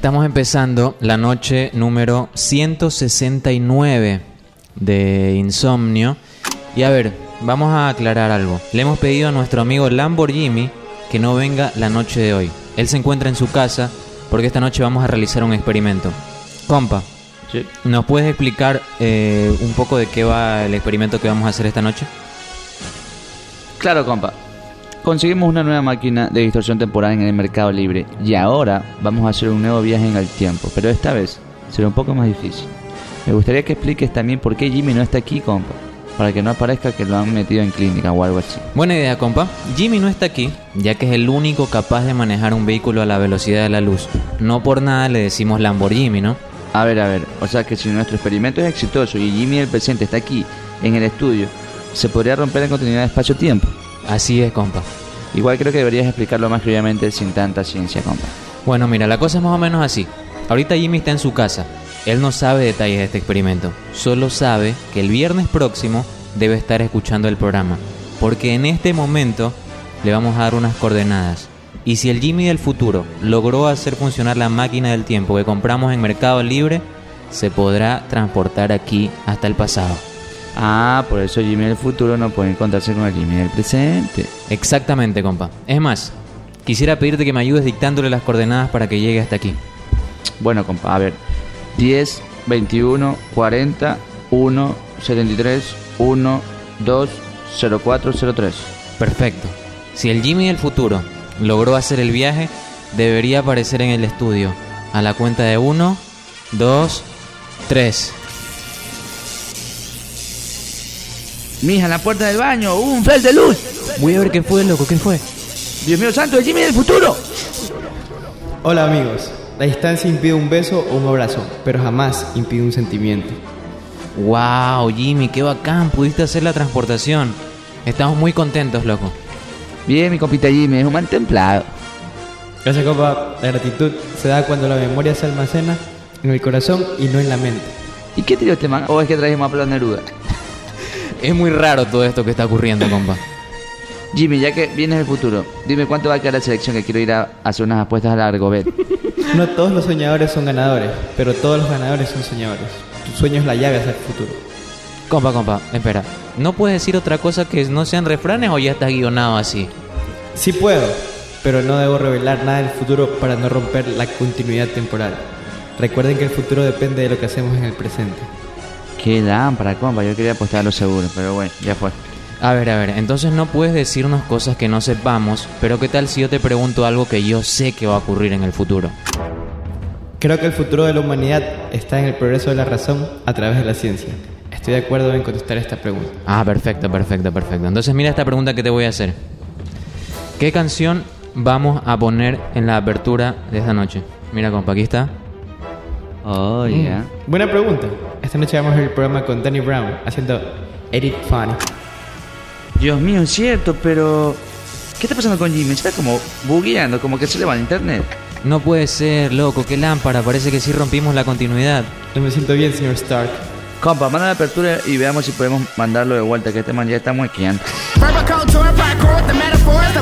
Estamos empezando la noche número 169 de Insomnio. Y a ver, vamos a aclarar algo. Le hemos pedido a nuestro amigo Lamborghini que no venga la noche de hoy. Él se encuentra en su casa porque esta noche vamos a realizar un experimento. Compa, Sí. ¿nos puedes explicar eh, un poco de qué va el experimento que vamos a hacer esta noche? Claro, compa. Conseguimos una nueva máquina de distorsión temporal en el mercado libre y ahora vamos a hacer un nuevo viaje en el tiempo, pero esta vez será un poco más difícil. Me gustaría que expliques también por qué Jimmy no está aquí, compa, para que no aparezca que lo han metido en clínica o algo así. Buena idea, compa. Jimmy no está aquí, ya que es el único capaz de manejar un vehículo a la velocidad de la luz. No por nada le decimos Lamborghini, ¿no? A ver, a ver, o sea que si nuestro experimento es exitoso y Jimmy el presente está aquí, en el estudio, se podría romper la continuidad de espacio-tiempo. Así es, compa. Igual creo que deberías explicarlo más cruelmente sin tanta ciencia, compa. Bueno, mira, la cosa es más o menos así. Ahorita Jimmy está en su casa. Él no sabe detalles de este experimento. Solo sabe que el viernes próximo debe estar escuchando el programa. Porque en este momento le vamos a dar unas coordenadas. Y si el Jimmy del futuro logró hacer funcionar la máquina del tiempo que compramos en Mercado Libre, se podrá transportar aquí hasta el pasado. Ah, por eso Jimmy del futuro no puede encontrarse con el Jimmy del presente. Exactamente, compa. Es más, quisiera pedirte que me ayudes dictándole las coordenadas para que llegue hasta aquí. Bueno, compa, a ver. 10, 21, 40, 1, 73, 1, 2, 04, 03. Perfecto. Si el Jimmy del futuro logró hacer el viaje, debería aparecer en el estudio. A la cuenta de 1, 2, 3. Mija, en la puerta del baño, hubo un fel de luz. Voy a ver qué fue, loco, qué fue. Dios mío santo, el Jimmy del futuro. Hola amigos, la distancia impide un beso o un abrazo, pero jamás impide un sentimiento. Wow, Jimmy, qué bacán, pudiste hacer la transportación. Estamos muy contentos, loco. Bien, mi compita Jimmy, es un man templado. Gracias copa, la gratitud se da cuando la memoria se almacena en el corazón y no en la mente. ¿Y qué tiró este man? ¿O es que trajimos a Pablo Neruda? Es muy raro todo esto que está ocurriendo, compa. Jimmy, ya que vienes del futuro, dime cuánto va a quedar la selección que quiero ir a hacer unas apuestas a la Argobet. No todos los soñadores son ganadores, pero todos los ganadores son soñadores. Tu sueño es la llave hacia el futuro. Compa, compa, espera. ¿No puedes decir otra cosa que no sean refranes o ya estás guionado así? Sí puedo, pero no debo revelar nada del futuro para no romper la continuidad temporal. Recuerden que el futuro depende de lo que hacemos en el presente. Qué lámpara, compa, yo quería apostar a lo seguro, pero bueno, ya fue. A ver, a ver, entonces no puedes decirnos cosas que no sepamos, pero ¿qué tal si yo te pregunto algo que yo sé que va a ocurrir en el futuro? Creo que el futuro de la humanidad está en el progreso de la razón a través de la ciencia. Estoy de acuerdo en contestar esta pregunta. Ah, perfecto, perfecto, perfecto. Entonces mira esta pregunta que te voy a hacer. ¿Qué canción vamos a poner en la apertura de esta noche? Mira, compa, aquí está. Oh, ya. Buena pregunta. Esta noche vamos a ver el programa con Danny Brown haciendo Edit Funny. Dios mío, es cierto, pero... ¿Qué está pasando con Jimmy? Está como bugueando, como que se le va el internet. No puede ser, loco, qué lámpara, parece que sí rompimos la continuidad. No me siento bien, señor Stark. Compa, manda la apertura y veamos si podemos mandarlo de vuelta, que este man ya está muequeando.